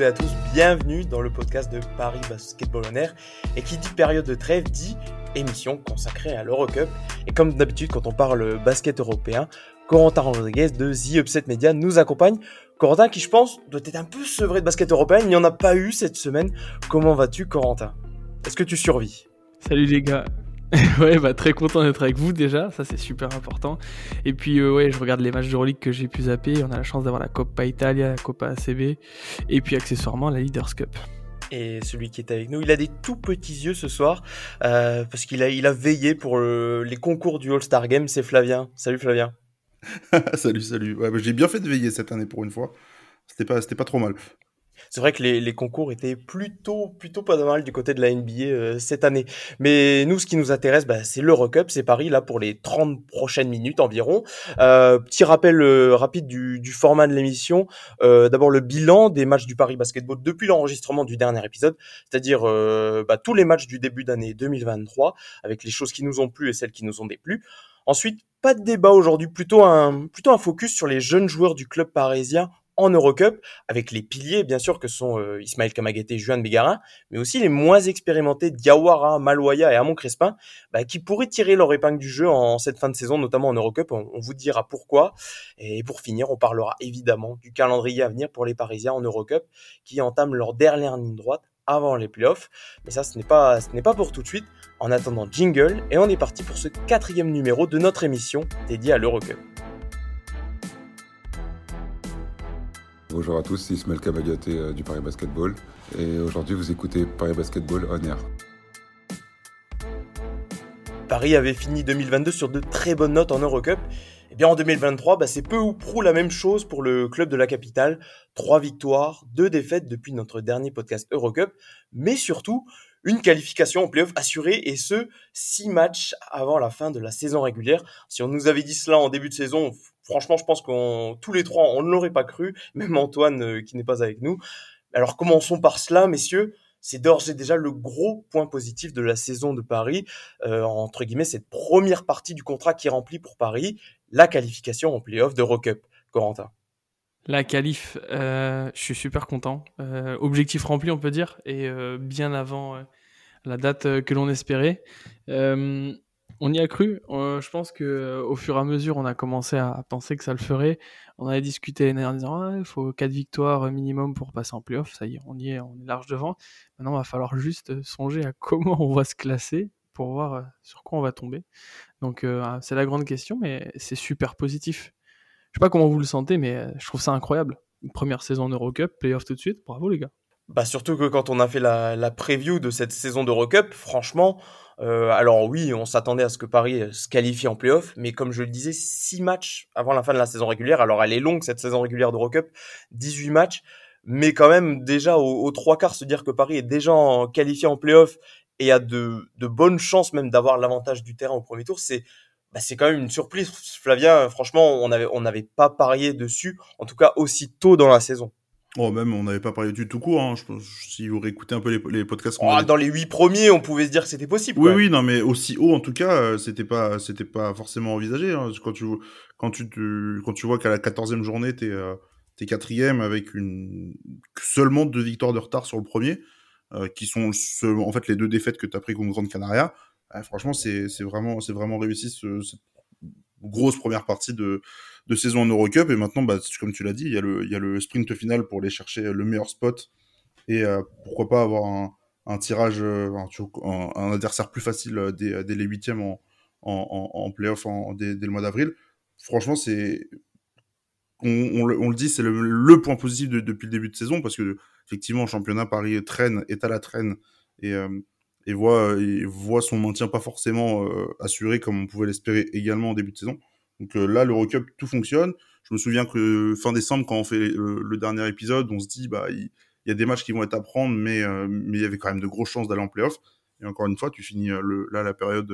et à tous, bienvenue dans le podcast de Paris Basketball On Air. Et qui dit période de trêve dit émission consacrée à l'Eurocup. Et comme d'habitude, quand on parle basket européen, Corentin Rodriguez de The Upset Media nous accompagne. Corentin qui, je pense, doit être un peu sevré de basket européen. Il n'y en a pas eu cette semaine. Comment vas-tu, Corentin? Est-ce que tu survis? Salut les gars, ouais, bah très content d'être avec vous déjà, ça c'est super important. Et puis euh, ouais, je regarde les matchs de d'Euroleague que j'ai pu zapper. On a la chance d'avoir la Coppa Italia, la Coppa ACB, et puis accessoirement la Leaders Cup. Et celui qui est avec nous, il a des tout petits yeux ce soir euh, parce qu'il a, il a veillé pour les concours du All-Star Game. C'est Flavien. Salut Flavien. salut, salut. Ouais, bah, j'ai bien fait de veiller cette année pour une fois. C'était pas, c'était pas trop mal c'est vrai que les, concours étaient plutôt, plutôt pas mal du côté de la NBA euh, cette année. Mais nous, ce qui nous intéresse, bah, c'est l'Eurocup, c'est Paris là pour les 30 prochaines minutes environ. Euh, petit rappel euh, rapide du, format de l'émission. D'abord le bilan des matchs du Paris Basketball depuis l'enregistrement du dernier épisode, c'est-à-dire bah, tous les matchs du début d'année 2023, avec les choses qui nous ont plu et celles qui nous ont déplu. Ensuite, pas de débat aujourd'hui, plutôt un, plutôt un focus sur les jeunes joueurs du club parisien en Eurocup, avec les piliers bien sûr que sont euh, Ismaël Kamagaté Juan Bégarin, mais aussi les moins expérimentés Diawara, Maloya et Amon Crespin, bah, qui pourraient tirer leur épingle du jeu en, cette fin de saison, notamment en Eurocup. On, on, vous dira pourquoi. Et pour finir, on parlera évidemment du calendrier à venir pour les Parisiens en Eurocup, qui entament leur dernière ligne droite avant les playoffs. Mais ça, ce n'est pas, ce n'est pas pour tout de suite. En attendant, jingle, et on est parti pour ce quatrième numéro de notre émission dédiée à l'Eurocup. Bonjour à tous, c'est Ismaël euh, du Paris Basketball et aujourd'hui vous écoutez Paris Basketball On Air. Paris avait fini 2022 sur de très bonnes notes en Eurocup. Et bien en 2023, bah, c'est peu ou prou la même chose pour le club de la capitale. Trois victoires, deux défaites depuis notre dernier podcast Eurocup, mais surtout une qualification en playoff assurée et ce, six matchs avant la fin de la saison régulière. Si on nous avait dit cela en début de saison, franchement, je pense qu'on tous les trois, on ne l'aurait pas cru, même Antoine euh, qui n'est pas avec nous. Alors commençons par cela, messieurs. C'est d'ores et déjà le gros point positif de la saison de Paris, euh, entre guillemets, cette première partie du contrat qui est remplie pour Paris, la qualification en playoff de Rock Corentin. La qualif, euh, je suis super content. objectif rempli, on peut dire, et bien avant la date que l'on espérait on y a cru. Euh, je pense que euh, au fur et à mesure, on a commencé à penser que ça le ferait. On avait discuté en disant il faut quatre victoires minimum pour passer en playoff. Ça y est, on y est, on est large devant. Maintenant, il va falloir juste songer à comment on va se classer pour voir euh, sur quoi on va tomber. Donc, c'est la grande question, mais c'est super positif. Je sais pas comment vous le sentez, mais je trouve ça incroyable. Une première saison en Eurocup, playoff tout de suite. Bravo les gars. Bah surtout que quand on a fait la, la preview de cette saison d'Eurocup, franchement, euh, alors oui, on s'attendait à ce que Paris euh, se qualifie en playoff, mais comme je le disais, six matchs avant la fin de la saison régulière. Alors elle est longue cette saison régulière d'Eurocup, 18 matchs, mais quand même déjà aux, trois quarts se dire que Paris est déjà qualifié en playoff et a de, de bonnes chances même d'avoir l'avantage du terrain au premier tour, c'est bah, c'est quand même une surprise. Flavien, franchement, on n'avait on n'avait pas parié dessus, en tout cas aussi tôt dans la saison. Oh, même, on n'avait pas parlé du tout court. Hein. Je pense, si vous réécoutez un peu les, les podcasts. Oh, Dans les huit premiers, on pouvait se dire que c'était possible. Oui, oui, non, mais aussi haut, en tout cas, euh, c'était pas, c'était pas forcément envisagé. Hein. Quand tu, quand tu, quand tu vois qu'à la quatorzième journée, t'es, euh, es quatrième avec une seulement deux victoires de retard sur le premier, euh, qui sont en fait les deux défaites que tu as pris contre Grande Canaria. franchement, c'est, c'est vraiment, c'est vraiment réussi ce, cette grosse première partie de de saison en Eurocup. Et maintenant, bah, comme tu l'as dit, il y, a le, sprint final pour aller chercher le meilleur spot. Et euh, pourquoi pas avoir un, tirage, euh, un, adversaire plus facile euh, dès, les huitièmes en, en, playoff dès, le mois d'avril. Franchement, c'est. On, le dit, c'est le, point positif depuis le début de saison parce que, effectivement, championnat, Paris traîne, est à la traîne et, et, voit, et voit son maintien pas forcément assuré comme on pouvait l'espérer également en début de saison. Donc euh, là, l'Eurocup, tout fonctionne. Je me souviens que fin décembre, quand on fait le, dernier épisode, on se dit, bah, il, y a des matchs qui vont être à prendre, mais, euh, mais il y avait quand même de grosses chances d'aller en playoff. Et encore une fois, tu finis euh, le, là la période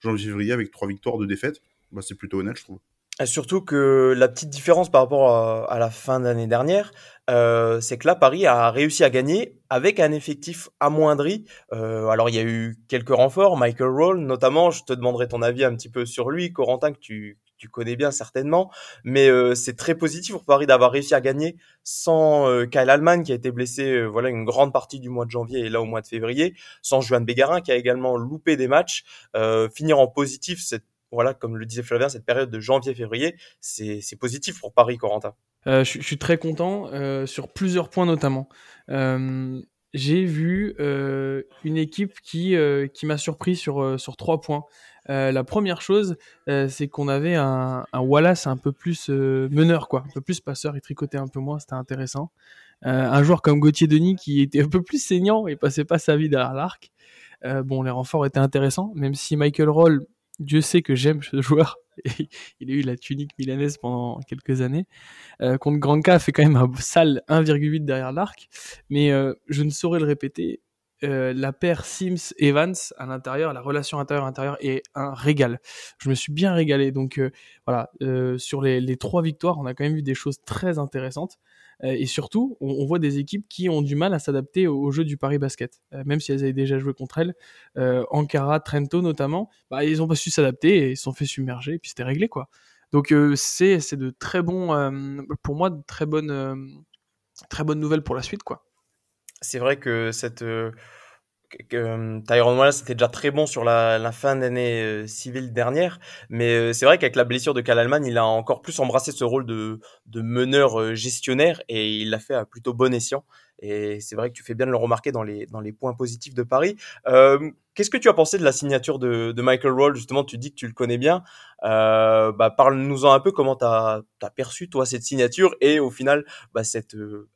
janvier-février avec trois victoires, de défaites. Bah, c'est plutôt honnête, je trouve. surtout que la petite différence par rapport à, la fin d'année dernière, c'est que là, Paris a réussi à gagner avec un effectif amoindri. alors, il y a eu quelques renforts, Michael Roll notamment. Je te demanderai ton avis un petit peu sur lui, Corentin, que tu, tu connais bien certainement, mais euh, c'est très positif pour Paris d'avoir réussi à gagner sans euh, Kyle Allman qui a été blessé euh, voilà une grande partie du mois de janvier et là au mois de février, sans Juan Bégarin qui a également loupé des matchs, finir en positif voilà comme le disait Flavien cette période de janvier-février, c'est positif pour Paris Corentin. je, suis très content sur plusieurs points notamment j'ai vu euh, une équipe qui, euh, qui m'a surpris sur, euh, sur trois points. Euh, la première chose, euh, c'est qu'on avait un, Wallace un peu plus meneur, quoi, un peu plus passeur, il tricotait un peu moins, c'était intéressant. un joueur comme Gauthier Denis qui était un peu plus saignant et passait pas sa vie derrière l'arc. bon, les renforts étaient intéressants, même si Michael Roll, Dieu sait que j'aime ce joueur, il a eu la tunique milanaise pendant quelques années. Euh, contre Granca, fait quand même un sale 1,8 derrière l'arc. Mais euh, je ne saurais le répéter. Euh, la paire Sims-Evans à l'intérieur, la relation intérieur-intérieur est un régal. Je me suis bien régalé. Donc euh, voilà, euh, sur les, trois victoires, on a quand même vu des choses très intéressantes. Euh, et surtout, on, voit des équipes qui ont du mal à s'adapter au, jeu du Paris Basket, euh, même si elles avaient déjà joué contre elles. Ankara, Trento notamment, bah, ils ont pas su s'adapter et ils se sont fait submerger, et puis c'était réglé quoi. Donc c'est c'est de très bons, pour moi, de très bonnes très bonnes nouvelles pour la suite quoi. C'est vrai que cette que, euh, Tyron Wallace était déjà très bon sur la, fin d'année civile dernière, mais c'est vrai qu'avec la blessure de Kalalman, il a encore plus embrassé ce rôle de, de meneur gestionnaire et il l'a fait à plutôt bon escient. Et c'est vrai que tu fais bien de le remarquer dans les, dans les points positifs de Paris. Euh, Qu'est-ce que tu as pensé de la signature de, de Michael Roll? Justement, tu dis que tu le connais bien. Euh, bah, Parle-nous-en un peu comment tu as, perçu, toi, cette signature et au final, bah, cette, euh,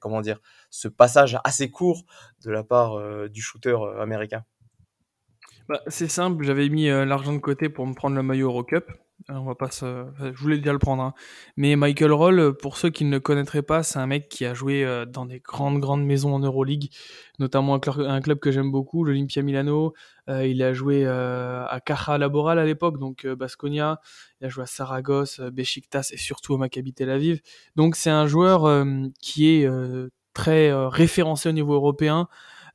comment dire, ce passage assez court de la part euh, du shooter euh, américain? Bah, C'est simple, j'avais mis euh, l'argent de côté pour me prendre le maillot Eurocup. Euh, on va pas se... Je voulais déjà le prendre. Hein. Mais Michael Roll, pour ceux qui ne le connaîtraient pas, c'est un mec qui a joué euh, dans des grandes, grandes maisons en Euroleague, notamment un, club, que j'aime beaucoup, l'Olympia Milano. Euh, il a joué à Caja Laboral à l'époque, donc euh, Basconia. Il a joué à Saragosse, Besiktas et surtout au Maccabi Tel Aviv. Donc c'est un joueur qui est très référencé au niveau européen.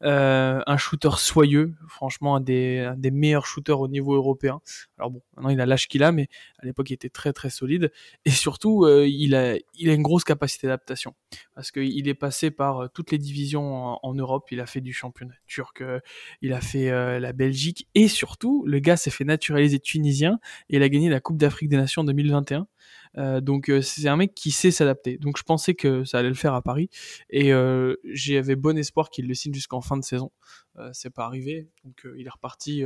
Euh, un shooter soyeux, franchement un des, meilleurs shooters au niveau européen. Alors bon, maintenant il a l'âge qu'il a, mais à l'époque il était très très solide. Et surtout, euh, il, a, il a une grosse capacité d'adaptation. Parce qu'il est passé par euh, toutes les divisions en, en, Europe, il a fait du championnat turc, euh, il a fait euh, la Belgique, et surtout, le gars s'est fait naturaliser tunisien, et il a gagné la Coupe d'Afrique des Nations en 2021. Euh, donc euh, c'est un mec qui sait s'adapter. Donc je pensais que ça allait le faire à Paris et euh, j'avais bon espoir qu'il le signe jusqu'en fin de saison. C'est pas arrivé, donc il est reparti.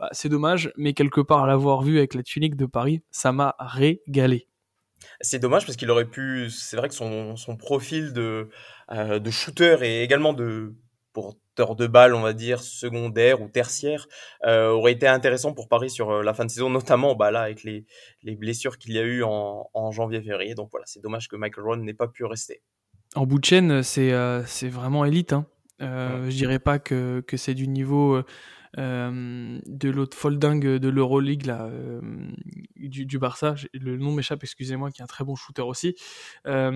Bah, c'est dommage, mais quelque part l'avoir vu avec la tunique de Paris, ça m'a régalé. C'est dommage parce qu'il aurait pu. C'est vrai que son, son profil de, de shooter et également de pour de balles, on va dire, secondaire ou tertiaire, euh, aurait été intéressant pour Paris sur euh, la fin de saison, notamment bah, là avec les, les blessures qu'il y a eu en, en janvier-février. Donc voilà, c'est dommage que Michael Ron n'ait pas pu rester. En bout de chaîne, c'est euh, vraiment élite. Hein. Euh, ouais. Je dirais pas que, que c'est du niveau euh, de l'autre folding de l'Euroleague là, euh, du, du, Barça. Le nom m'échappe, excusez-moi, qui est un très bon shooter aussi. Euh,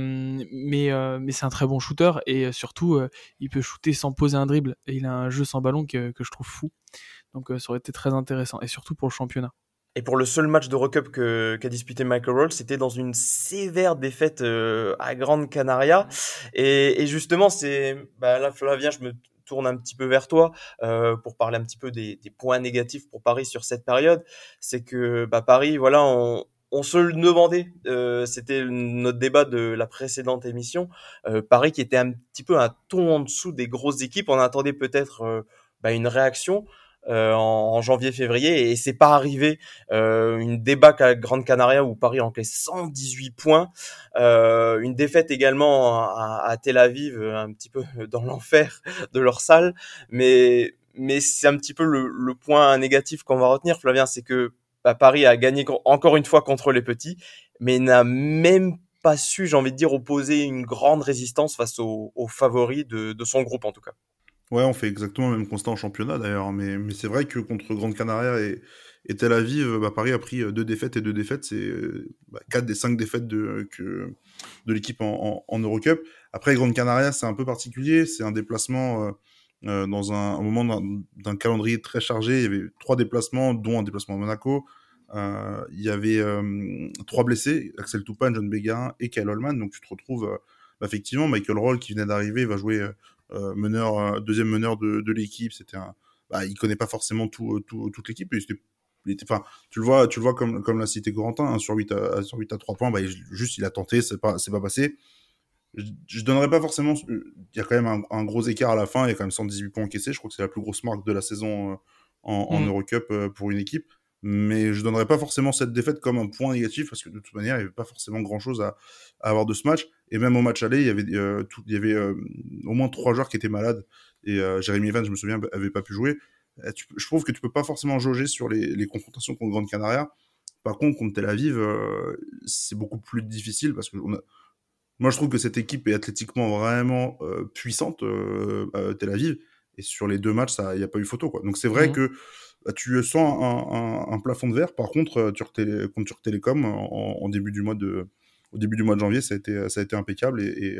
mais mais c'est un très bon shooter et surtout il peut shooter sans poser un dribble et il a un jeu sans ballon que, que je trouve fou. Donc ça aurait été très intéressant et surtout pour le championnat. Et pour le seul match de Recup qu'a qu disputé Michael Roll, c'était dans une sévère défaite à Grande Canaria. Et, et justement, c'est bah là, Flavien, je me tourne un petit peu vers toi euh, pour parler un petit peu des, des, points négatifs pour Paris sur cette période. C'est que bah, Paris, voilà, on, on se le demandait. Euh, C'était notre débat de la précédente émission. Euh, Paris qui était un petit peu un ton en dessous des grosses équipes. On attendait peut-être euh, bah, une réaction euh, en, en janvier-février et c'est pas arrivé. Euh, une débâcle à Grande Canaria où Paris encaisse 118 points, euh, une défaite également à, à, Tel Aviv, un petit peu dans l'enfer de leur salle, mais mais c'est un petit peu le, le point négatif qu'on va retenir, Flavien, c'est que bah, Paris a gagné encore une fois contre les petits, mais n'a même pas su, j'ai envie de dire, opposer une grande résistance face aux, aux favoris de, de son groupe en tout cas. Ouais, on fait exactement le même constat en championnat d'ailleurs, mais, mais c'est vrai que contre Grande Canaria et, Tel Aviv, bah, Paris a pris deux défaites et deux défaites, c'est bah, quatre des cinq défaites de, de l'équipe en, Eurocup. Après, Grande Canaria, c'est un peu particulier, c'est un déplacement euh, euh, dans un, moment d'un calendrier très chargé, il y avait trois déplacements, dont un déplacement à Monaco, il y avait trois blessés, Axel Toupin, John Béguin et Kyle Holman. Donc tu te retrouves, effectivement, Michael Roll qui venait d'arriver va jouer meneur, deuxième meneur de, de l'équipe. C'était un, bah, il connaît pas forcément tout, tout toute l'équipe. Enfin, tu le vois, tu le vois comme comme l'a cité Corentin, hein, sur 8 à, sur 8 à 3 points, bah, juste il a tenté, c'est pas c'est pas passé je, je donnerais pas forcément. Il y a quand même un, gros écart à la fin. Il y a quand même 118 points encaissés. Je crois que c'est la plus grosse marque de la saison euh, en, en mm. Eurocup euh, pour une équipe. Mais je donnerais pas forcément cette défaite comme un point négatif parce que de toute manière, il n'y avait pas forcément grand chose à, avoir de ce match. Et même au match aller, il y avait, euh, tout, il y avait au moins trois joueurs qui étaient malades. Et Jérémy Evans, je me souviens, avait pas pu jouer. je trouve que tu peux pas forcément jauger sur les, les confrontations contre Grande Canaria. Par contre, contre Tel Aviv, c'est beaucoup plus difficile parce que on a, moi, je trouve que cette équipe est athlétiquement vraiment euh, puissante, euh, à Tel Aviv. Et sur les deux matchs, il n'y a pas eu photo. Quoi. Donc c'est vrai mmh. que bah, tu sens un, un, plafond de verre. Par contre, euh, contre Télécom, en, début du mois de, au début du mois de janvier, ça a été, été impeccable. Et,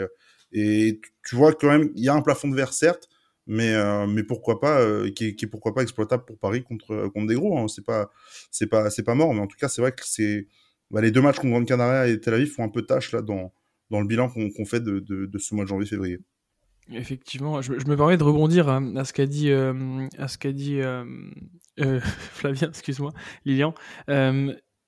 et tu vois quand même, il y a un plafond de verre, certes, mais, mais pourquoi pas, qui, est, pourquoi pas exploitable pour Paris contre, contre des gros. Hein. C'est pas, c'est pas, c'est pas mort. Mais en tout cas, c'est vrai que c'est, bah, les deux matchs contre Grande Canaria et Tel Aviv font un peu tâche là dans dans le bilan qu'on fait de, ce mois de janvier-février. Effectivement, je, me permets de rebondir à, ce qu'a dit, euh, à ce qu'a dit euh, euh, Flavien, excuse-moi, Lilian.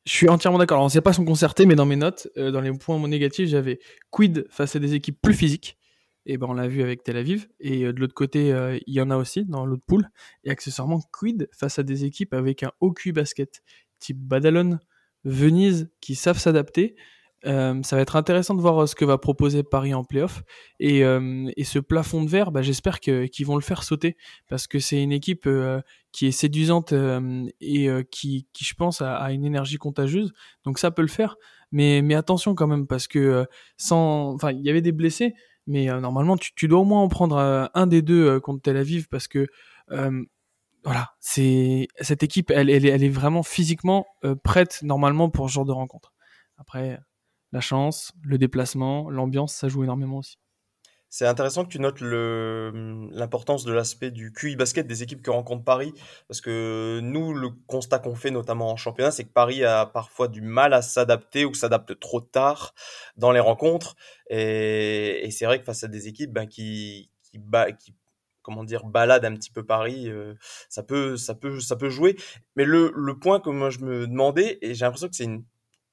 Je suis entièrement d'accord. Alors, on ne sait pas son concerté, mais dans mes notes, dans les points négatifs, j'avais quid face à des équipes plus physiques? Et ben, on l'a vu avec Tel Aviv. Et de l'autre côté, il y en a aussi dans l'autre poule. Et accessoirement, quid face à des équipes avec un haut basket, type Badalone, Venise, qui savent s'adapter? Euh, ça va être intéressant de voir euh, ce que va proposer Paris en playoff. Et, euh, et ce plafond de verre, bah, j'espère qu'ils vont le faire sauter parce que c'est une équipe qui est séduisante et qui, qui, je pense, a, a, une énergie contagieuse. Donc ça peut le faire. Mais, mais attention quand même parce que sans, enfin, il y avait des blessés, mais normalement tu, tu, dois au moins en prendre un des deux contre Tel Aviv parce que voilà, c'est cette équipe, elle, elle, est vraiment physiquement prête normalement pour ce genre de rencontre. Après, la chance, le déplacement, l'ambiance, ça joue énormément aussi. C'est intéressant que tu notes l'importance de l'aspect du QI basket des équipes que rencontre Paris, parce que nous, le constat qu'on fait notamment en championnat, c'est que Paris a parfois du mal à s'adapter ou s'adapte trop tard dans les rencontres. Et, c'est vrai que face à des équipes qui, qui, qui comment dire balade un petit peu Paris euh, ça peut ça peut ça peut jouer mais le, le point que moi je me demandais et j'ai l'impression que c'est une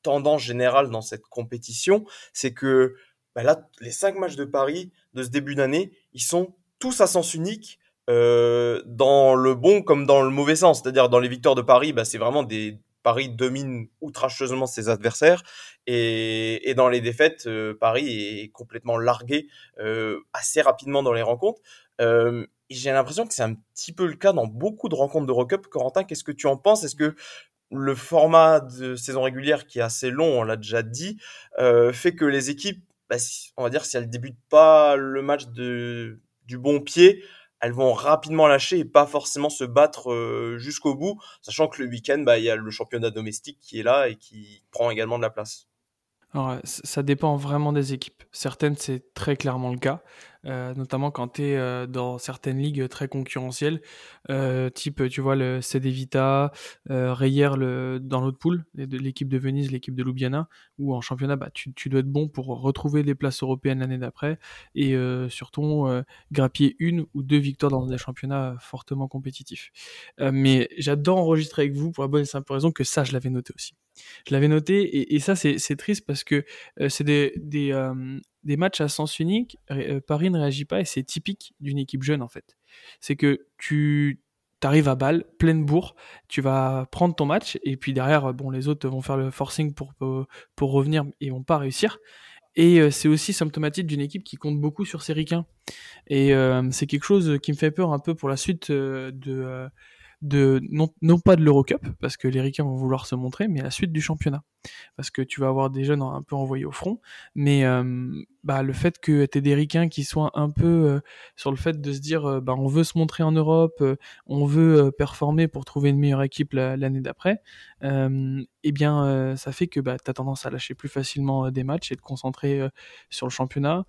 tendance générale dans cette compétition, c'est que bah là, les cinq matchs de Paris de ce début d'année, ils sont tous à sens unique, euh, dans le bon comme dans le mauvais sens. C'est-à-dire dans les victoires de Paris, bah, c'est vraiment des Paris domine outrageusement ses adversaires et, dans les défaites, euh, Paris est complètement largué euh, assez rapidement dans les rencontres. J'ai l'impression que c'est un petit peu le cas dans beaucoup de rencontres de Cup. Corentin, qu'est-ce que tu en penses? Est-ce que le format de saison régulière qui est assez long, on l'a déjà dit, euh, fait que les équipes, bah, on va dire, si elles débutent pas le match de, du bon pied, elles vont rapidement lâcher et pas forcément se battre euh, jusqu'au bout, sachant que le week-end, bah, il y a le championnat domestique qui est là et qui prend également de la place. Alors, ça dépend vraiment des équipes. Certaines, c'est très clairement le cas. Euh, notamment quand tu es euh, dans certaines ligues très concurrentielles, euh, type, tu vois, le CD Vita, Reyer le, dans l'autre poule, l'équipe de Venise, l'équipe de Ljubljana, où en championnat, bah, tu, tu, dois être bon pour retrouver les places européennes l'année d'après, et surtout grappiller une ou deux victoires dans des championnats fortement compétitifs. mais j'adore enregistrer avec vous pour la bonne et simple raison que ça, je l'avais noté aussi. Je l'avais noté, et, ça, c'est triste parce que c'est des, des matchs à sens unique, euh, Paris ne réagit pas et c'est typique d'une équipe jeune en fait. C'est que tu arrives à balle, pleine bourre, tu vas prendre ton match et puis derrière, bon, les autres vont faire le forcing pour, pour, revenir et vont pas réussir. Et euh, c'est aussi symptomatique d'une équipe qui compte beaucoup sur ses ricains. Et euh, c'est quelque chose qui me fait peur un peu pour la suite de, de non, non pas de l'Eurocup, parce que les Ricains vont vouloir se montrer, mais la suite du championnat. Parce que tu vas avoir des jeunes un peu envoyés au front, mais euh, bah, le fait que tu des Ricains qui soient un peu euh, sur le fait de se dire euh, bah, on veut se montrer en Europe, on veut performer pour trouver une meilleure équipe l'année d'après, eh bien ça fait que bah, tu as tendance à lâcher plus facilement des matchs et te concentrer sur le championnat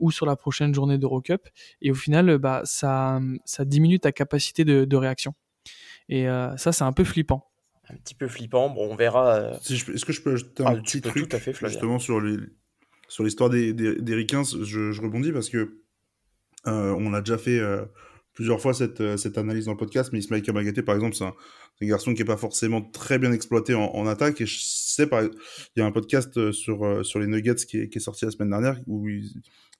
ou sur la prochaine journée d'Eurocup. Et au final, bah, ça, ça diminue ta capacité de, de réaction. Et euh, ça, c'est un peu flippant. un petit peu flippant. Bon, on verra. Est-ce que je peux ajouter un ah, petit truc tout à fait, justement sur les sur l'histoire des, des, des je, je, rebondis parce que on a déjà fait plusieurs fois cette, euh, cette analyse dans le podcast, mais Ismaël Kamagaté, par exemple, c'est un, garçon qui est pas forcément très bien exploité en, attaque. Et je sais, par, il y a un podcast euh, sur, euh, sur les Nuggets qui est, sorti la semaine dernière où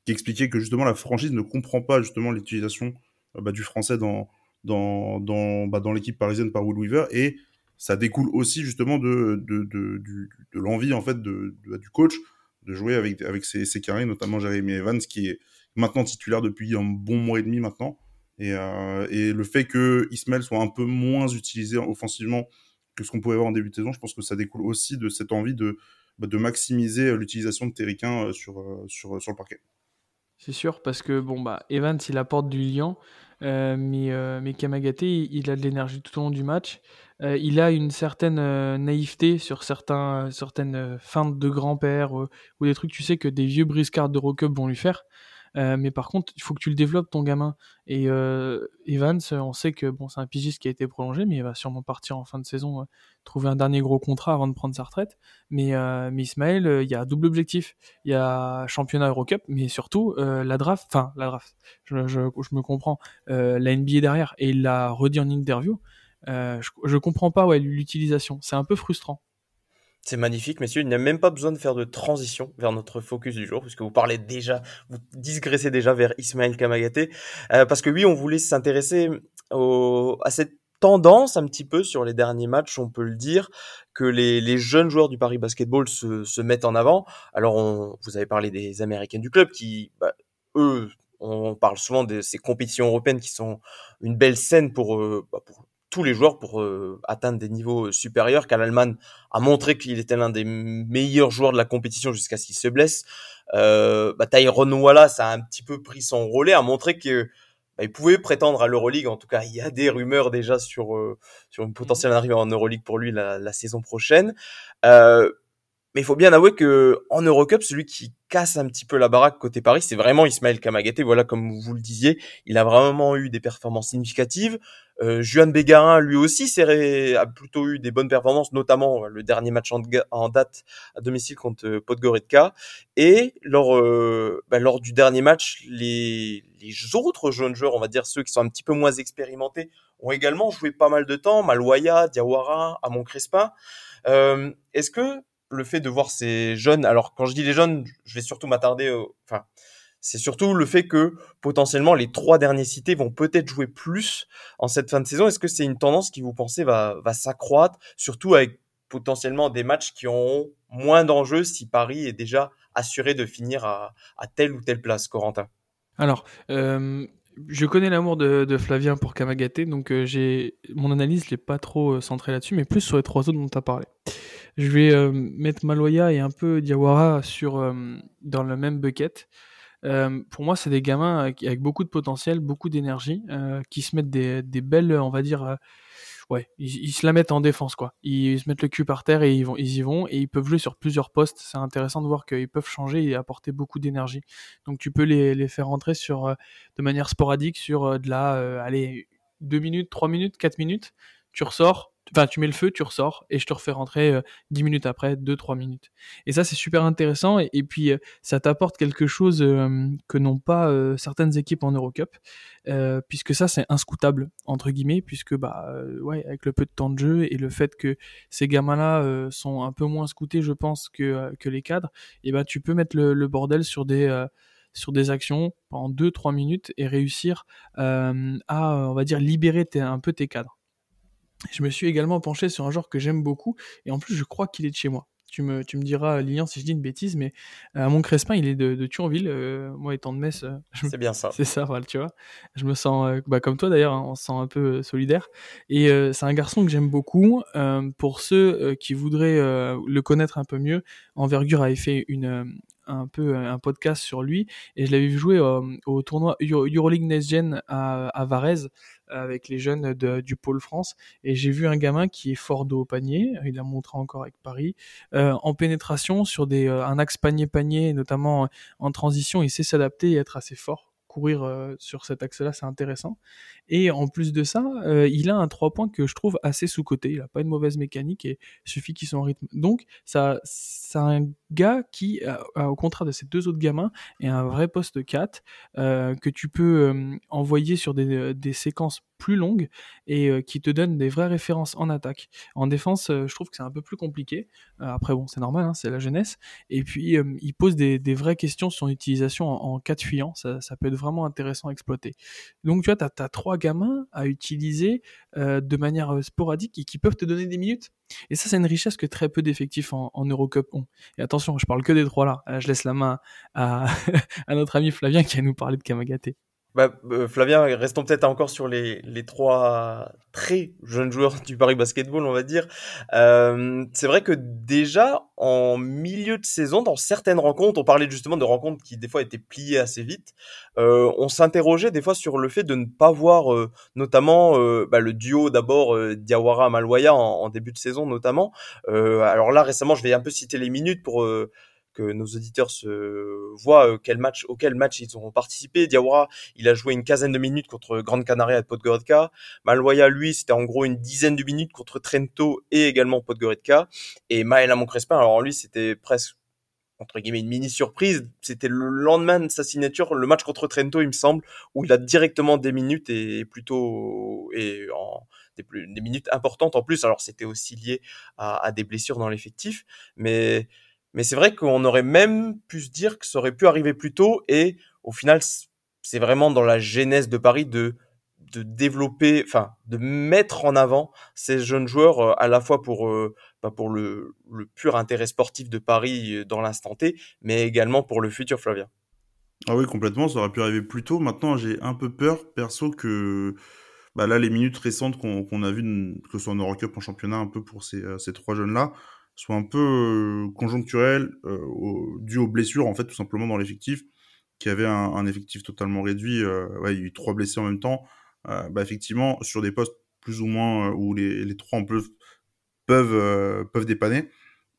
qui expliquait que justement la franchise ne comprend pas justement l'utilisation bah, du français dans, dans, bah, dans l'équipe parisienne par Will Weaver. Et ça découle aussi justement de, de, de, l'envie en fait de, de, du coach de jouer avec, avec ses, ses carrés, notamment Jeremy Evans, qui est maintenant titulaire depuis un bon mois et demi maintenant. Et, euh, et le fait que Ismail soit un peu moins utilisé offensivement que ce qu'on pouvait voir en début de saison, je pense que ça découle aussi de cette envie de, bah, de maximiser euh, l'utilisation de Terriquin euh, sur, sur, sur le parquet. C'est sûr, parce que bon, bah, Evans, il apporte du lien, euh, mais, euh, mais Kamagate, il, a de l'énergie tout au long du match. Il a une certaine naïveté sur certains, certaines feintes de grand-père ou des trucs, tu sais, que des vieux briscards de rock vont lui faire. Euh, mais par contre, il faut que tu le développes ton gamin. Et euh, Evans, on sait que bon, c'est un pigiste qui a été prolongé, mais il va sûrement partir en fin de saison, euh, trouver un dernier gros contrat avant de prendre sa retraite. Mais, mais Ismaël, il y a double objectif. Il y a championnat Eurocup, mais surtout la draft. Enfin, la draft. Je me comprends. la NBA derrière. Et il l'a redit en interview. je, je comprends pas ouais l'utilisation. C'est un peu frustrant. C'est magnifique, messieurs. Il n'y a même pas besoin de faire de transition vers notre focus du jour, puisque vous parlez déjà, vous digressez déjà vers Ismaël Kamagaté. Euh, parce que oui, on voulait s'intéresser à cette tendance un petit peu sur les derniers matchs, on peut le dire, que les, les jeunes joueurs du Paris Basketball se, se mettent en avant. Alors, on, vous avez parlé des Américains du club qui, bah, eux, on parle souvent de ces compétitions européennes qui sont une belle scène pour, euh, bah, pour tous les joueurs pour euh, atteindre des niveaux supérieurs, car l'Allemagne a montré qu'il était l'un des meilleurs joueurs de la compétition jusqu'à ce qu'il se blesse. Euh, bah, Tyrone Wallace a un petit peu pris son relais, a montré que bah, il pouvait prétendre à l'Euroleague. En tout cas, il y a des rumeurs déjà sur euh, sur une potentielle arrivée en Euroleague pour lui la, la saison prochaine. Euh, mais il faut bien avouer que en Eurocup, celui qui casse un petit peu la baraque côté Paris, c'est vraiment Ismaël Kamagaté. Voilà, comme vous le disiez, il a vraiment eu des performances significatives. Euh, Juan Bégarin, lui aussi, a plutôt eu des bonnes performances, notamment le dernier match en, date à domicile contre euh, Podgorica. Et lors, euh, bah, lors du dernier match, les, les autres jeunes joueurs, on va dire ceux qui sont un petit peu moins expérimentés, ont également joué pas mal de temps. Maloya, Diawara, Amon Crespa. Euh, Est-ce que le fait de voir ces jeunes, alors quand je dis les jeunes, je vais surtout m'attarder, enfin, c'est surtout le fait que potentiellement les trois derniers cités vont peut-être jouer plus en cette fin de saison. Est-ce que c'est une tendance qui vous pensez va, va s'accroître, surtout avec potentiellement des matchs qui ont moins d'enjeux si Paris est déjà assuré de finir à, telle ou telle place, Corentin? Alors, euh, je connais l'amour de, Flavien pour Kamagaté, donc euh, j'ai mon analyse n'est pas trop euh, centrée là-dessus, mais plus sur les trois autres dont tu as parlé. Je vais mettre Maloya et un peu Diawara sur, dans le même bucket. Euh, pour moi, c'est des gamins avec beaucoup de potentiel, beaucoup d'énergie, qui se mettent des, belles, on va dire, ouais, ils, se la mettent en défense, quoi. Ils, se mettent le cul par terre et ils, vont, ils y vont, et ils peuvent jouer sur plusieurs postes. C'est intéressant de voir qu'ils peuvent changer et apporter beaucoup d'énergie. Donc tu peux les, les faire rentrer sur, de manière sporadique sur de la, allez, 2 minutes, 3 minutes, 4 minutes, tu ressors, Enfin, tu mets le feu, tu ressors, et je te refais rentrer euh, 10 minutes après, 2-3 minutes. Et ça, c'est super intéressant, et, puis euh, ça t'apporte quelque chose euh, que n'ont pas euh, certaines équipes en Eurocup, puisque ça, c'est inscoutable, entre guillemets, puisque, bah, ouais, avec le peu de temps de jeu, et le fait que ces gamins-là sont un peu moins scoutés, je pense, que, que les cadres, et ben tu peux mettre le, le bordel sur des sur des actions pendant 2-3 minutes et réussir à, on va dire, libérer un peu tes cadres. Je me suis également penché sur un genre que j'aime beaucoup, et en plus je crois qu'il est de chez moi. Tu me, tu me diras, Lilian, si je dis une bêtise, mais euh, mon Crespin, il est de, de Thionville. Euh, moi, étant de Metz, euh, c'est bien ça. C'est ça, voilà, tu vois. Je me sens, bah, comme toi d'ailleurs, hein, on se sent un peu solidaire. Et c'est un garçon que j'aime beaucoup. pour ceux qui voudraient le connaître un peu mieux, Envergure avait fait une, un peu un podcast sur lui et je l'avais vu jouer au tournoi Euroleague Next à, à Varese avec les jeunes de, du pôle France et j'ai vu un gamin qui est fort de haut panier, il a montré encore avec Paris, euh, en pénétration sur des, euh, un axe panier-panier, notamment en transition, il sait s'adapter et être assez fort courir euh, sur cet axe-là, c'est intéressant. Et en plus de ça, euh, il a un 3 points que je trouve assez sous-coté. Il a pas une mauvaise mécanique et il suffit qu'il soit en rythme. Donc, ça, c'est un gars qui, au contraire de ces deux autres gamins, est un vrai poste 4 euh, que tu peux euh, envoyer sur des, séquences plus longues et euh, qui te donne des vraies références en attaque. En défense, euh, je trouve que c'est un peu plus compliqué. Euh, après, bon, c'est normal, hein, c'est la jeunesse. Et puis, il pose des, vraies questions sur son utilisation en, en cas fuyant. Ça, ça, peut être vraiment intéressant à exploiter. Donc, tu vois, tu as, as, trois gamins à utiliser de manière sporadique et qui peuvent te donner des minutes. Et ça, c'est une richesse que très peu d'effectifs en, Eurocup ont. Et attention, je parle que des trois là. Je laisse la main à, à notre ami Flavien qui va nous parler de Kamagaté. Bah, euh, Flavien, restons peut-être encore sur les, les trois très jeunes joueurs du Paris Basketball, on va dire. Euh, c'est vrai que déjà en milieu de saison, dans certaines rencontres, on parlait justement de rencontres qui des fois étaient pliées assez vite. Euh, on s'interrogeait des fois sur le fait de ne pas voir, euh, notamment euh, bah, le duo d'abord Diawara Malwaya en, en, début de saison notamment. alors là récemment, je vais un peu citer les minutes pour que nos auditeurs se voient euh, quel match, auquel match ils ont participé. Diawara, il a joué une quinzaine de minutes contre Grande Canaria et Podgorica. Malwaya, lui, c'était en gros une dizaine de minutes contre Trento et également Podgorica. Et Maëla Moncrespin, alors lui, c'était presque entre guillemets une mini surprise. C'était le lendemain de sa signature, le match contre Trento, il me semble, où il a directement des minutes et plutôt et en des, des minutes importantes en plus. Alors c'était aussi lié à, à des blessures dans l'effectif, mais mais c'est vrai qu'on aurait même pu se dire que ça aurait pu arriver plus tôt et au final, c'est vraiment dans la genèse de Paris de développer, enfin, de mettre en avant ces jeunes joueurs euh, à la fois pour, euh, pas pour le, pur intérêt sportif de Paris euh, dans l'instant T, mais également pour le futur Flavien. Ah oui, complètement, ça aurait pu arriver plus tôt. Maintenant, j'ai un peu peur, perso, que bah là, les minutes récentes qu'on qu a vues, que ce soit en Eurocup, en championnat, un peu pour ces, ces trois jeunes-là, soit un peu conjoncturel, au, dû aux blessures, en fait, tout simplement dans l'effectif, qui avait un, un, effectif totalement réduit. Ouais, il y a eu trois blessés en même temps. Bah, effectivement, sur des postes plus ou moins où les, les trois en peuvent, peuvent, peuvent dépanner.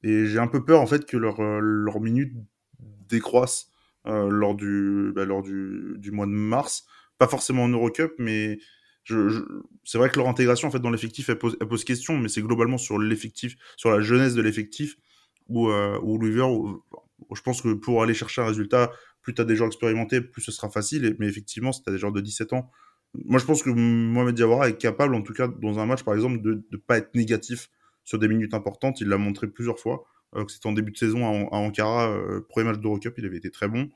Et j'ai un peu peur, en fait, que leur, leur minute décroisse lors, du, bah, lors du, du mois de mars. Pas forcément en Eurocup, mais c'est vrai que leur intégration en fait dans l'effectif elle pose, question, mais c'est globalement sur l'effectif, sur la jeunesse de l'effectif où euh, où Louis je pense que pour aller chercher un résultat, plus tu as des joueurs expérimentés, plus ce sera facile. Mais effectivement, si tu as des joueurs de 17 ans, moi je pense que Mohamed Diawara est capable, en tout cas dans un match par exemple, de ne pas être négatif sur des minutes importantes. Il l'a montré plusieurs fois. Euh, c'était en début de saison à, à Ankara, euh, premier match d'Eurocup, il avait été très bon.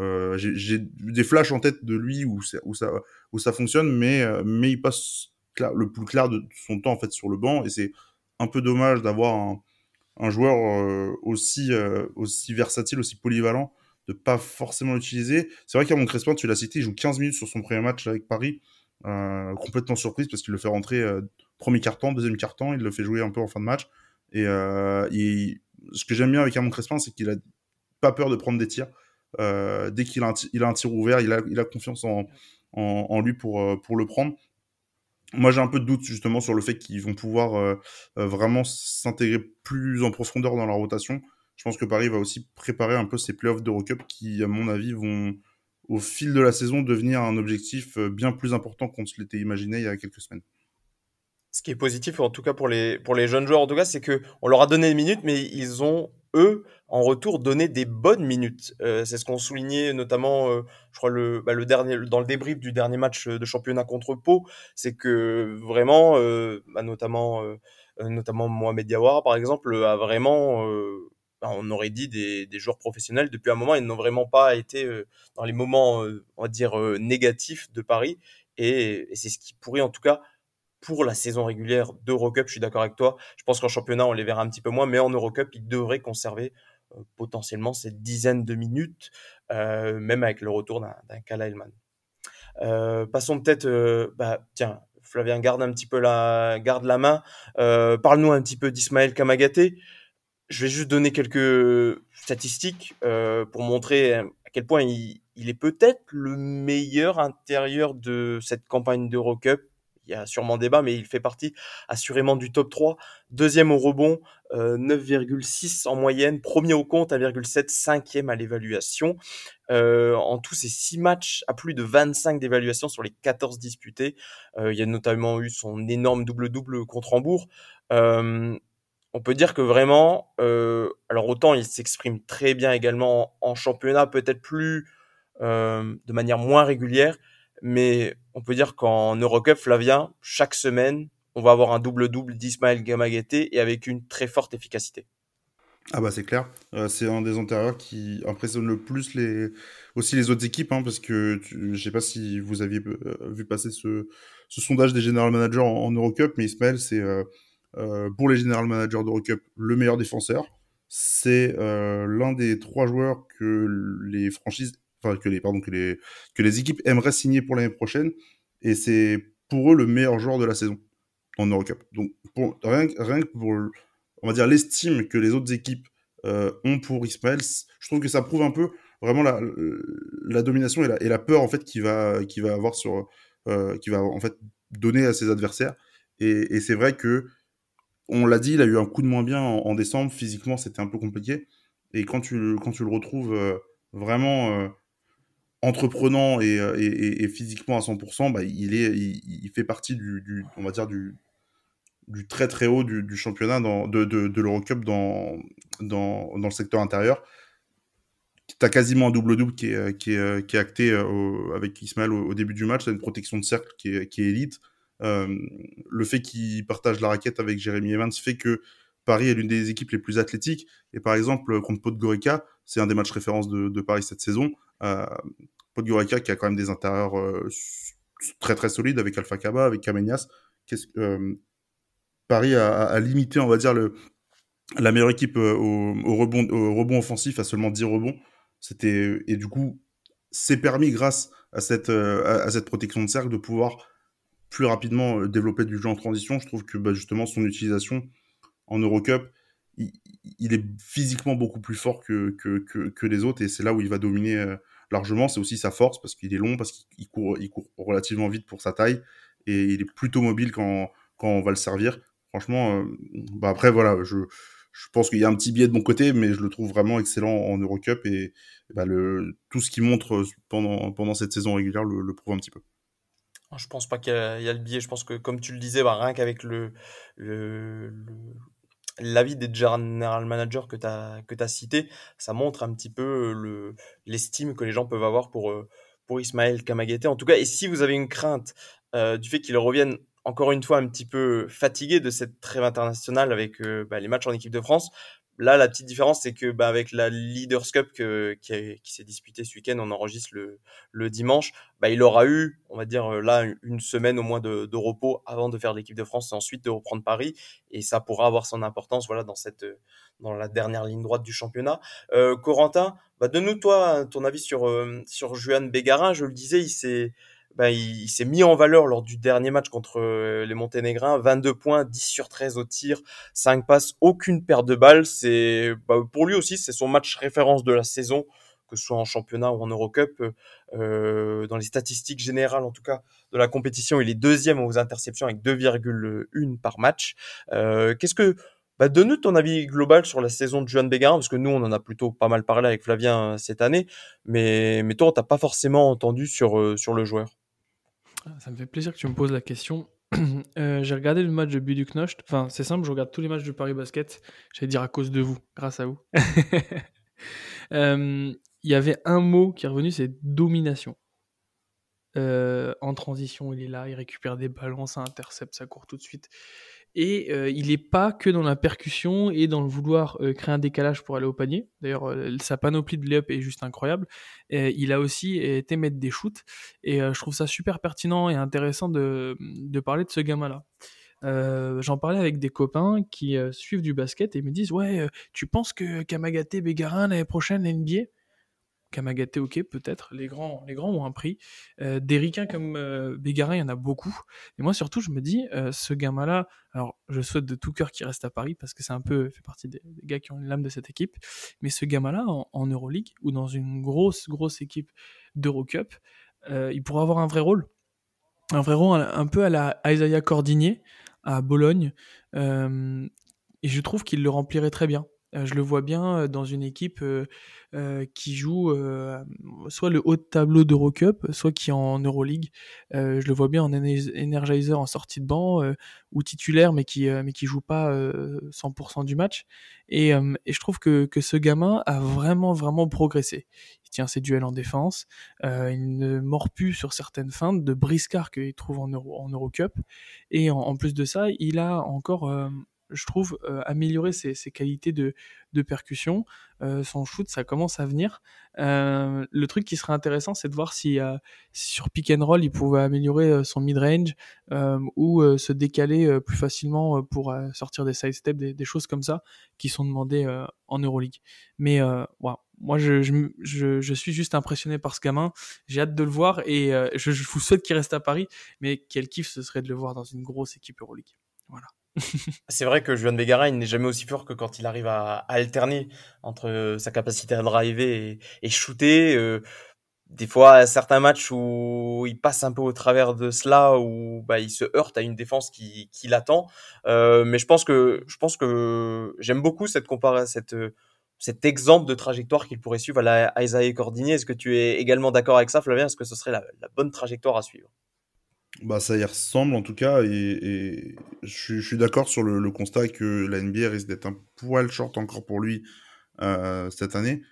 Euh, j'ai des flashs en tête de lui où, où, ça, où ça fonctionne, mais, euh, mais il passe le plus clair de son temps en fait sur le banc et c'est un peu dommage d'avoir un, joueur euh, aussi, aussi versatile, aussi polyvalent, de pas forcément l'utiliser. C'est vrai qu'à mon Crespin, tu l'as cité, il joue 15 minutes sur son premier match avec Paris, complètement surprise parce qu'il le fait rentrer premier quart-temps, deuxième quart-temps, il le fait jouer un peu en fin de match. Et ce que j'aime bien avec Amon Crespin, c'est qu'il a pas peur de prendre des tirs. Euh, dès qu'il a, un tir ouvert, il a, confiance en, lui pour, euh, pour le prendre. Moi, j'ai un peu de doute justement sur le fait qu'ils vont pouvoir euh, vraiment s'intégrer plus en profondeur dans la rotation. Je pense que Paris va aussi préparer un peu ces playoffs d'Eurocup qui, à mon avis, vont au fil de la saison devenir un objectif bien plus important qu'on se l'était imaginé il y a quelques semaines. Ce qui est positif, en tout cas pour les, pour les jeunes joueurs, en tout cas, c'est que on leur a donné des minutes, mais ils ont eux, en retour, donner des bonnes minutes. Euh, c'est ce qu'on soulignait notamment, euh, je crois, le, bah, le dernier, dans le débrief du dernier match de championnat contre Pau, c'est que vraiment, euh, bah, notamment, euh, Mohamed Diawara, par exemple, a vraiment, euh, bah, on aurait dit des, des, joueurs professionnels depuis un moment, ils n'ont vraiment pas été euh, dans les moments, on va dire, négatifs de Paris. Et c'est ce qui pourrait en tout cas pour la saison régulière d'Eurocup, je suis d'accord avec toi. Je pense qu'en championnat, on les verra un petit peu moins, mais en Eurocup, ils devraient conserver euh, potentiellement cette dizaine de minutes, euh, même avec le retour d'un Kala. Euh, passons peut-être, bah, tiens, Flavien, garde un petit peu la, garde la main. Parle-nous un petit peu d'Ismaël Kamagaté. Je vais juste donner quelques statistiques pour montrer à quel point il, il est peut-être le meilleur intérieur de cette campagne d'Eurocup il y a sûrement débat, mais il fait partie assurément du top 3. Deuxième au rebond, 9,6 en moyenne. Premier au compte, 1,7. Cinquième à l'évaluation. en tout, c'est 6 matchs à plus de 25 d'évaluation sur les 14 disputés. il y a notamment eu son énorme double-double contre Hambourg on peut dire que vraiment, euh, alors autant il s'exprime très bien également en, championnat, peut-être plus euh, de manière moins régulière, mais on peut dire qu'en Eurocup, Flavien, chaque semaine, on va avoir un double-double d'Ismaël Gamagete et avec une très forte efficacité. Ah bah c'est clair, euh, c'est un des antérieurs qui impressionne le plus les aussi les autres équipes hein, parce que je sais pas si vous aviez vu passer ce, sondage des general managers en, Eurocup mais Ismaël c'est euh, pour les general managers d'Eurocup, le meilleur défenseur. C'est euh, l'un des trois joueurs que les franchises, que les pardon que les que les équipes aimeraient signer pour l'année prochaine, et c'est pour eux le meilleur joueur de la saison en Eurocup. Donc rien, rien que pour on va dire l'estime que les autres équipes euh, ont pour Ismaël, je trouve que ça prouve un peu vraiment la, la domination et la, et la peur en fait qu'il va qu'il va avoir sur euh, qui va en fait donner à ses adversaires. Et, et c'est vrai que on l'a dit, il a eu un coup de moins bien en, décembre. Physiquement, c'était un peu compliqué. Et quand tu, quand tu le retrouves euh, vraiment euh, entreprenant euh, et, physiquement à 100%, bah, il, est, il, fait partie du, on va dire du, très très haut du, championnat de, l'Eurocup dans, le secteur intérieur. Tu as quasiment un double-double qui est, qui est acté avec Ismaël au, début du match. Tu une protection de cercle qui est, élite. Euh, le fait qu'il partage la raquette avec Jérémy Evans fait que Paris est l'une des équipes les plus athlétiques. Et par exemple, contre Podgorica, c'est un des matchs références de, Paris cette saison. Euh, Podgorica qui a quand même des intérieurs euh, très très solides avec Alpha Kaba, avec Kamenias. Euh, Paris a, limité, on va dire, la meilleure équipe au, rebond, au offensif à seulement 10 rebonds. Et du coup, c'est permis grâce à cette à, cette protection de cercle de pouvoir plus rapidement développer du jeu en transition. Je trouve que bah, justement son utilisation en Eurocup, il, est physiquement beaucoup plus fort que, que, que, les autres et c'est là où il va dominer euh, largement. C'est aussi sa force parce qu'il est long, parce qu'il court, il court relativement vite pour sa taille et il est plutôt mobile quand, quand on va le servir. Franchement, euh, bah après voilà, je, je pense qu'il y a un petit biais de mon côté, mais je le trouve vraiment excellent en Eurocup et, bah, le, tout ce qu'il montre pendant, pendant cette saison régulière le, le prouve un petit peu. Je pense pas qu'il y, a le biais. Je pense que, comme tu le disais, bah, rien qu'avec le, l'avis des general managers que tu as, as cité, ça montre un petit peu le, l'estime que les gens peuvent avoir pour, pour Ismaël Kamagete. En tout cas, et si vous avez une crainte euh, du fait qu'il revienne encore une fois un petit peu fatigué de cette trêve internationale avec euh, bah, les matchs en équipe de France, Là, la petite différence, c'est que bah, avec la Leaders Cup que, qui, qui s'est disputée ce week-end, on enregistre le, le dimanche, bah, il aura eu, on va dire euh, là, une semaine au moins de, de repos avant de faire l'équipe de France et ensuite de reprendre Paris. Et ça pourra avoir son importance voilà, dans, cette, dans la dernière ligne droite du championnat. Euh, Corentin, bah, donne-nous toi ton avis sur, euh, sur Juan Bégarin. Je le disais, il s'est ben, il, s'est mis en valeur lors du dernier match contre euh, les Monténégrins. 22 points, 10 sur 13 au tir, 5 passes, aucune perte de balles. C'est, bah, pour lui aussi, c'est son match référence de la saison, que ce soit en championnat ou en Eurocup. Euh, dans les statistiques générales, en tout cas, de la compétition, il est deuxième aux interceptions avec 2,1 par match. Euh, qu'est-ce que, bah, donne-nous ton avis global sur la saison de Juan Bégarin, parce que nous, on en a plutôt pas mal parlé avec Flavien cette année, mais, mais toi, on t'a pas forcément entendu sur, sur le joueur. Ah, ça me fait plaisir que tu me poses la question. Euh, j'ai regardé le match de Buduknost. Enfin, c'est simple, je regarde tous les matchs du Paris Basket. J'allais dire à cause de vous, grâce à vous. Euh, il y avait un mot qui est revenu, c'est domination. Euh, en transition, il est là, il récupère des ballons, ça intercepte, ça court tout de suite. Et euh, il n'est pas que dans la percussion et dans le vouloir euh, créer un décalage pour aller au panier. D'ailleurs, euh, sa panoplie de layup est juste incroyable. Il a aussi été mettre des shoots. Et je trouve ça super pertinent et intéressant de, de parler de ce gamin-là. J'en parlais avec des copains qui suivent du basket et me disent Ouais, tu penses que Kamagate Bégarin l'année prochaine NBA Kamagate, ok, peut-être. Les grands, les grands ont un prix. Euh, des ricains comme euh, Bégarin, il y en a beaucoup. Et moi, surtout, je me dis, euh, ce gamin-là, alors je souhaite de tout cœur qu'il reste à Paris parce que c'est un peu fait partie des, gars qui ont l'âme de cette équipe. Mais ce gamin-là, en, Euroleague ou dans une grosse, grosse équipe d'Eurocup, il pourrait avoir un vrai rôle. un frérot un, peu à la Isaiah Cordinier à Bologne. et je trouve qu'il le remplirait très bien. Je le vois bien dans une équipe euh, qui joue euh, soit le haut de tableau d'Eurocup, soit qui est en Euroleague. Euh, je le vois bien en Energizer en sortie de banc ou titulaire, mais qui mais qui joue pas 100% du match. Et, et, je trouve que, que ce gamin a vraiment vraiment progressé. Il tient ses duels en défense, il ne mord plus sur certaines feintes de briscard qu'il trouve en, Euro, en Eurocup. Et en, plus de ça, il a encore je trouve, euh, améliorer ses, ses, qualités de, de percussion. Euh, son shoot, ça commence à venir. Euh, le truc qui serait intéressant, c'est de voir si, si, sur pick and roll, il pouvait améliorer son mid-range ou se décaler plus facilement pour sortir des side steps, des, des, choses comme ça qui sont demandées en Euroleague. Mais wow, moi, je, je, je, je, suis juste impressionné par ce gamin. J'ai hâte de le voir et je, je vous souhaite qu'il reste à Paris. Mais quel kiff ce serait de le voir dans une grosse équipe Euroleague. Voilà. c'est vrai que Juan Begara, il n'est jamais aussi fort que quand il arrive à, alterner entre sa capacité à driver et, shooter. Euh, des fois, certains matchs où il passe un peu au travers de cela, où bah, il se heurte à une défense qui, l'attend. Euh, mais je pense que je pense que j'aime beaucoup cette comparaison, cet exemple de trajectoire qu'il pourrait suivre à la Isaiah. Est-ce que tu es également d'accord avec ça, Flavien? Est-ce que ce serait la bonne trajectoire à suivre? Bah, ça y ressemble en tout cas, et, je, suis d'accord sur le, constat que la NBA risque d'être un poil short encore pour lui euh, cette année.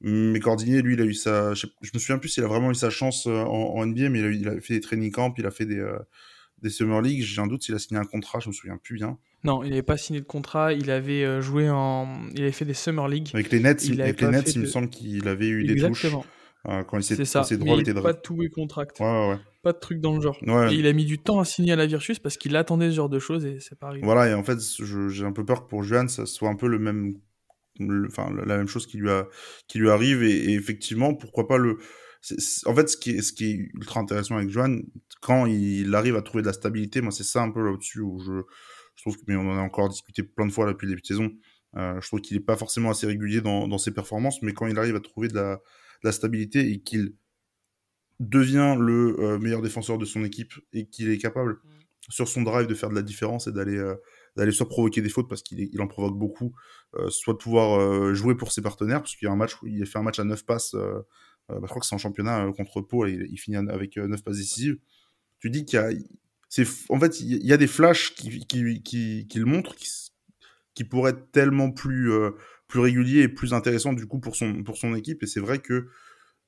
Mais Cordinier, lui, il a eu sa. Je, me souviens plus s'il a vraiment eu sa chance euh, en, NBA, mais il a, fait des training camps, il a fait des, euh, des Summer League. J'ai un doute s'il a signé un contrat, je me souviens plus bien. Non, il n'avait pas signé de contrat, il avait joué en. Il avait fait des Summer League. Avec les Nets, il, avec les Nets, il me semble qu'il avait eu des touches. Quand il s'est ça. Mais il pas de tout contract. Ouais, ouais, ouais pas de truc dans le genre. Et il a mis du temps à signer à la Virtus parce qu'il attendait ce genre de choses et c'est pas arrivé. Voilà, et en fait, j'ai un peu peur que pour Juan, ça soit un peu le même, enfin, la même chose qui lui, a, qui lui arrive. Et, effectivement, pourquoi pas le. en fait, ce qui, est, ce qui est ultra intéressant avec Juan, quand il arrive à trouver de la stabilité, moi, c'est ça un peu là-dessus où je, je trouve que, mais on en a encore discuté plein de fois depuis le début de saison. Euh, je trouve qu'il n'est pas forcément assez régulier dans, dans, ses performances, mais quand il arrive à trouver de la, la stabilité et qu'il devient le euh, meilleur défenseur de son équipe et qu'il est capable mm. sur son drive de faire de la différence et d'aller euh, d'aller soit provoquer des fautes parce qu'il il en provoque beaucoup, euh, soit de pouvoir jouer pour ses partenaires parce qu'il y a un match où il a fait un match à 9 passes, bah, je crois que c'est en championnat contre Pau, et il, finit avec 9 passes décisives. Tu dis qu'il y a, c'est, en fait, il y a des flashs qui, qui, qui, qui le montrent, qui, qui pourraient être tellement plus, plus réguliers et plus intéressants du coup pour son, pour son équipe. Et c'est vrai que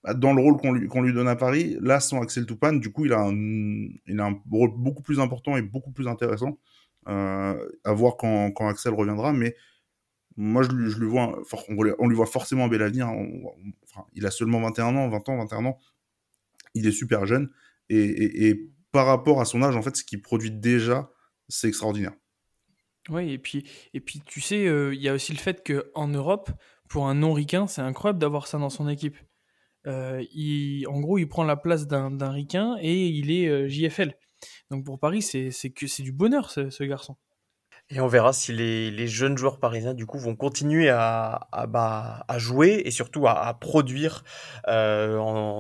bah, dans le rôle qu'on lui, qu'on lui donne à Paris, là, sans Axel Toupane, du coup, il a un, il a un rôle beaucoup plus important et beaucoup plus intéressant euh, à voir quand, quand Axel reviendra. Mais moi, je, lui, je lui vois, on, lui voit forcément un bel avenir. enfin, il a seulement 21 ans, 20 ans, 21 ans. Il est super jeune. Et, et, par rapport à son âge, en fait, ce qu'il produit déjà, c'est extraordinaire. Oui, et puis, et puis tu sais, euh, il y a aussi le fait qu'en Europe, pour un non-ricain, c'est incroyable d'avoir ça dans son équipe. Euh, en gros, il prend la place d'un ricain et il est euh, JFL. Donc pour Paris, c'est du bonheur ce, garçon. Et on verra si les, jeunes joueurs parisiens du coup vont continuer à, bah, jouer et surtout à, produire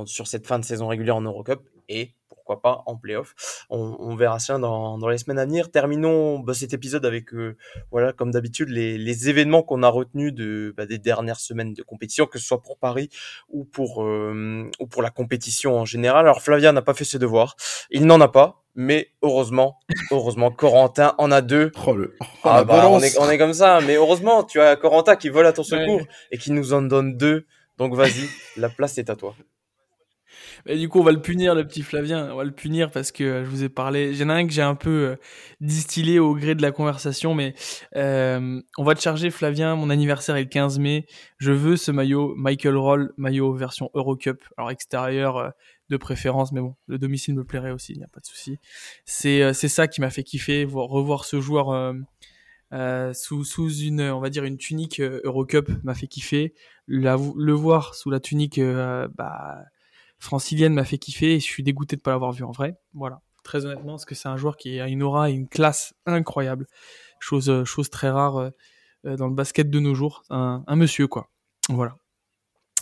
sur cette fin de saison régulière en Eurocup et pourquoi pas en playoff. On, on verra ça dans, dans, les semaines à venir. Terminons bah, cet épisode avec, euh, voilà, comme d'habitude, les, les, événements qu'on a retenus de, bah, des dernières semaines de compétition, que ce soit pour Paris ou pour, euh, ou pour la compétition en général. Alors Flavien n'a pas fait ses devoirs, il n'en a pas. Mais heureusement, heureusement, Corentin en a deux. Oh le, oh, ah bah, on est, on est comme ça. Mais heureusement, tu as Corentin qui vole à ton secours et qui nous en donne deux. Donc vas-y, la place est à toi. Du coup, on va le punir, le petit Flavien. On va le punir parce que euh, je vous ai parlé. Il y en a un que j'ai un peu euh, distillé au gré de la conversation, mais euh, on va te charger, Flavien. Mon anniversaire est le 15 mai. Je veux ce maillot Michael Roll, maillot version Eurocup. Alors extérieur de préférence, mais bon, le domicile me plairait aussi, il n'y a pas de souci. C'est c'est ça qui m'a fait kiffer, voir, revoir ce joueur. Euh, sous, sous une on va dire une tunique Eurocup m'a fait kiffer le voir sous la tunique bah, francilienne m'a fait kiffer et je suis dégoûté de pas l'avoir vu en vrai. Voilà, très honnêtement, parce que c'est un joueur qui a une aura et une classe incroyable. Chose, euh, chose très rare euh, euh, dans le basket de nos jours. Un, monsieur, quoi. Voilà.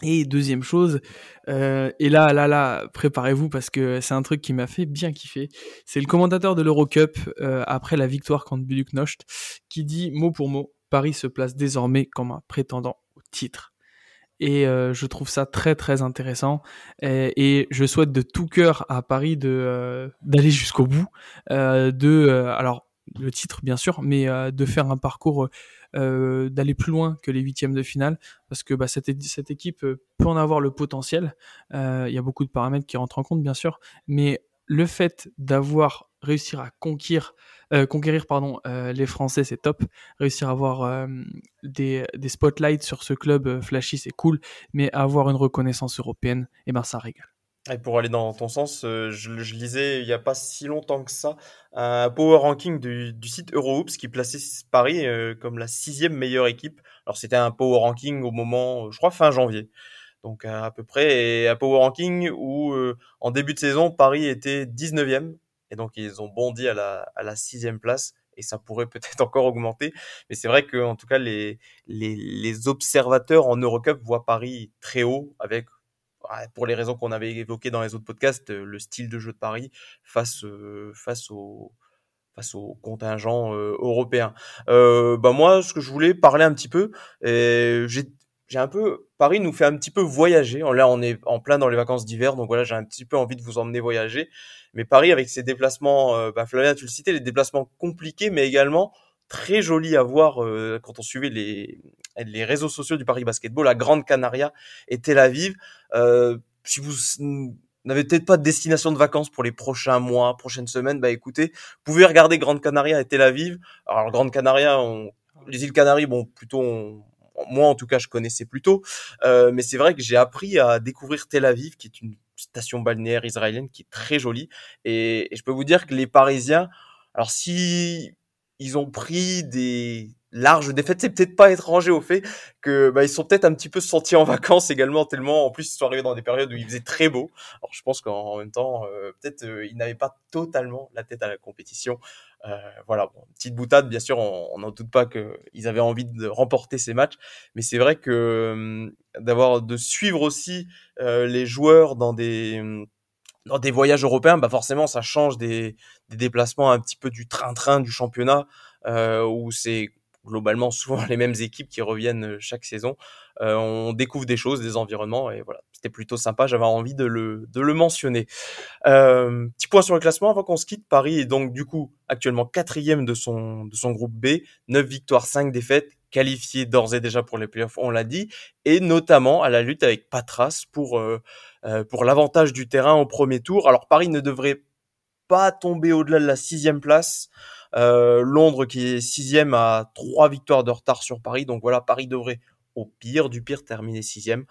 Et deuxième chose, et là, là, là, préparez-vous parce que c'est un truc qui m'a fait bien kiffer. C'est le commentateur de l'Eurocup après la victoire contre Buduknost qui dit mot pour mot Paris se place désormais comme un prétendant au titre. Et euh, je trouve ça très très intéressant. Et, et je souhaite de tout cœur à Paris de euh, d'aller jusqu'au bout, euh, de alors le titre bien sûr, mais de faire un parcours euh, d'aller plus loin que les huitièmes de finale, parce que bah, cette, cette équipe euh, peut en avoir le potentiel. Euh, il y a beaucoup de paramètres qui rentrent en compte, bien sûr, mais le fait d'avoir réussi à conquérir, euh, euh, les Français, c'est top. Réussir à avoir euh, des, des spotlights sur ce club flashy, c'est cool. Mais avoir une reconnaissance européenne, eh ben ça régale. Et pour aller dans ton sens, je, lisais il n'y a pas si longtemps que ça un power ranking du, site Eurohoops qui plaçait Paris comme la sixième meilleure équipe. Alors c'était un power ranking au moment, je crois fin janvier, donc à, peu près, et un power ranking où euh, en début de saison Paris était 19e et donc ils ont bondi à la à la sixième place et ça pourrait peut-être encore augmenter. Mais c'est vrai que en tout cas les, les les observateurs en Eurocup voient Paris très haut avec pour les raisons qu'on avait évoquées dans les autres podcasts, euh, le style de jeu de Paris face euh, face au face au contingent euh, européen. Euh, bah moi, ce que je voulais parler un petit peu, j'ai j'ai un peu Paris nous fait un petit peu voyager. Là, on est en plein dans les vacances d'hiver, donc voilà, j'ai un petit peu envie de vous emmener voyager. Mais Paris, avec ses déplacements, bah Flavien, tu le citais, les déplacements compliqués, mais également très jolis à voir euh, quand on suivait les, les réseaux sociaux du Paris Basketball, la Grande Canaria et Tel Aviv. Euh, si vous n'avez peut-être pas de destination de vacances pour les prochains mois, prochaines semaines, bah écoutez, vous pouvez regarder Grande Canaria et Tel Aviv. Alors Grande Canaria, les îles Canaries, bon, plutôt, moi en tout cas, je connaissais plutôt, euh, mais c'est vrai que j'ai appris à découvrir Tel Aviv, qui est une station balnéaire israélienne qui est très jolie, et, et je peux vous dire que les Parisiens, alors si ils ont pris des larges défaites. C'est peut-être pas étranger au fait que bah, ils sont peut-être un petit peu sentis en vacances également tellement en plus ils sont arrivés dans des périodes où il faisait très beau. Alors je pense qu'en même temps euh, peut-être euh, ils n'avaient pas totalement la tête à la compétition. Euh, voilà, bon, petite boutade bien sûr, on n'en doute pas qu'ils avaient envie de remporter ces matchs, mais c'est vrai que hum, d'avoir de suivre aussi euh, les joueurs dans des hum, dans des voyages européens, bah forcément, ça change des, des déplacements un petit peu du train-train du championnat, euh, où c'est globalement souvent les mêmes équipes qui reviennent euh, chaque saison. Euh, on découvre des choses, des environnements, et voilà, c'était plutôt sympa. J'avais envie de le, de le mentionner. Euh, petit point sur le classement avant qu'on se quitte. Paris est donc du coup actuellement quatrième de son de son groupe B, 9 victoires, 5 défaites, qualifié d'ores et déjà pour les playoffs, on l'a dit, et notamment à la lutte avec Patras pour euh, euh, pour l'avantage du terrain au premier tour. Alors Paris ne devrait pas tomber au-delà de la sixième place. Euh, Londres qui est sixième à trois victoires de retard sur Paris. Donc voilà, Paris devrait au pire du pire terminer sixième.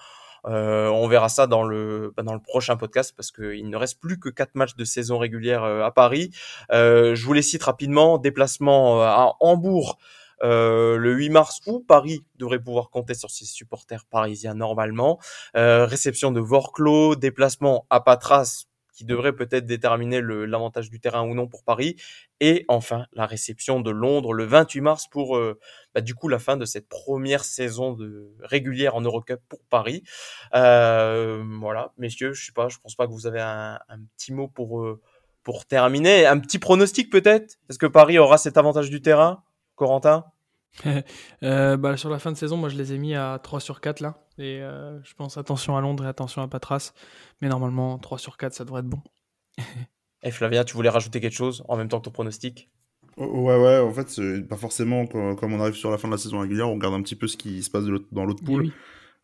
Euh, on verra ça dans le bah, dans le prochain podcast parce qu'il ne reste plus que quatre matchs de saison régulière euh, à Paris. Je vous les cite rapidement. Déplacement à Hambourg euh, le 8 mars où Paris devrait pouvoir compter sur ses supporters parisiens normalement. Euh, réception de Vorclo, déplacement à Patras qui devrait peut-être déterminer l'avantage du terrain ou non pour Paris. Et enfin, la réception de Londres le 28 mars pour euh, bah, du coup la fin de cette première saison de régulière en Eurocup pour Paris. Euh, voilà, messieurs, je sais pas, je pense pas que vous avez un, petit mot pour euh, pour terminer, un petit pronostic peut-être? Est-ce que Paris aura cet avantage du terrain? Corentin? Bah, Sur la fin de saison, moi je les ai mis à 3 sur 4 là. Et je pense attention à Londres et attention à Patras. Mais normalement, 3 sur 4, ça devrait être bon. et eh, Flavia, tu voulais rajouter quelque chose en même temps que ton pronostic? Ouais, ouais, en fait, pas forcément comme on arrive sur la fin de la saison régulière, on regarde un petit peu ce qui se passe dans l'autre poule. Oui.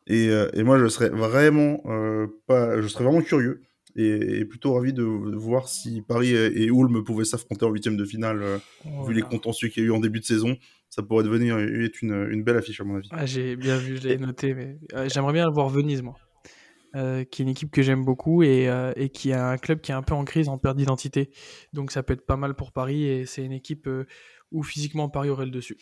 Et, euh, et, moi, je serais vraiment euh, pas, je serais vraiment curieux et, plutôt ravi de, voir si Paris et, et Ulm pouvaient s'affronter en huitième de finale, euh, vu les contentieux qu'il y a eu en début de saison. Ça pourrait devenir être une, une belle affiche à mon avis. Ah, j'ai bien vu, je l'ai noté, mais euh, j'aimerais bien voir Venise, moi. Euh, qui est une équipe que j'aime beaucoup et, euh, et, qui a un club qui est un peu en crise, en perte d'identité. Donc ça peut être pas mal pour Paris et c'est une équipe euh, où physiquement Paris aurait le dessus.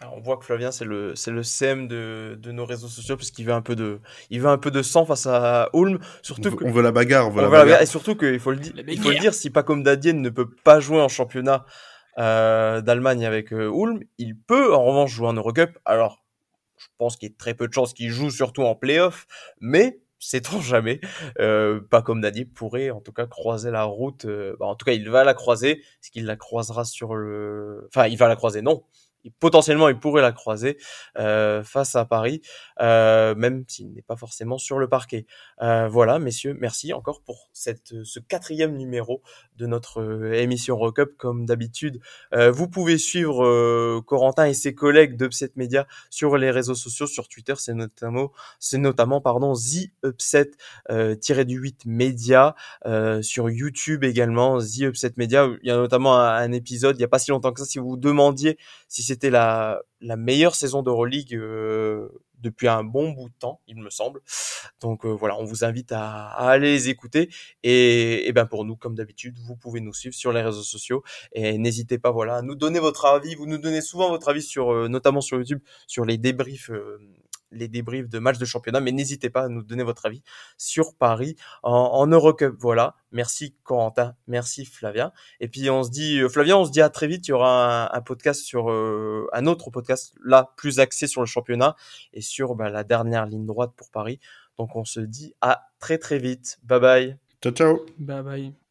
Alors, on voit que Flavien c'est le c'est le CM de, de nos réseaux sociaux puisqu'il veut un peu de il veut un peu de sang face à Ulm surtout on veut, que, on veut la bagarre on veut, on la, veut bagarre. et surtout qu'il faut le dire il faut le dire si pas comme Dadienne ne peut pas jouer en championnat euh, d'Allemagne avec euh, Ulm il peut en revanche jouer en Eurocup alors je pense qu'il y a très peu de chances qu'il joue surtout en playoff, mais sait-on jamais, euh, pas comme Nadib pourrait en tout cas croiser la route. Euh, bah, en tout cas, il va la croiser. Est-ce qu'il la croisera sur le, enfin, il va la croiser? Non, potentiellement il pourrait la croiser euh, face à Paris, euh, même s'il n'est pas forcément sur le parquet. Euh, voilà, messieurs, merci encore pour cette, ce quatrième numéro de notre émission Rock Comme d'habitude, vous pouvez suivre Corentin et ses collègues d'Upset Media sur les réseaux sociaux, sur Twitter, c'est notamment, c'est notamment pardon, The Upset du 8 Media, sur YouTube également, The Upset Media. Il y a notamment un, un épisode, il n'y a pas si longtemps que ça, si vous demandiez si c'était la, meilleure saison d'Euroleague euh, depuis un bon bout de temps, il me semble. Donc euh, voilà, on vous invite à, aller les écouter. Et, et ben pour nous, comme d'habitude, vous pouvez nous suivre sur les réseaux sociaux et n'hésitez pas voilà à nous donner votre avis. Vous nous donnez souvent votre avis sur, euh, notamment sur YouTube, sur les débriefs les débriefs de matchs de championnat, mais n'hésitez pas à nous donner votre avis sur Paris en, en Eurocup. Voilà. Merci Corentin, merci Flavien. Et puis on se dit, euh, Flavien, on se dit à très vite. Il y aura un, podcast sur euh, un autre podcast là plus axé sur le championnat et sur bah, la dernière ligne droite pour Paris. Donc on se dit à très très vite. Bye bye. Ciao ciao. Bye bye.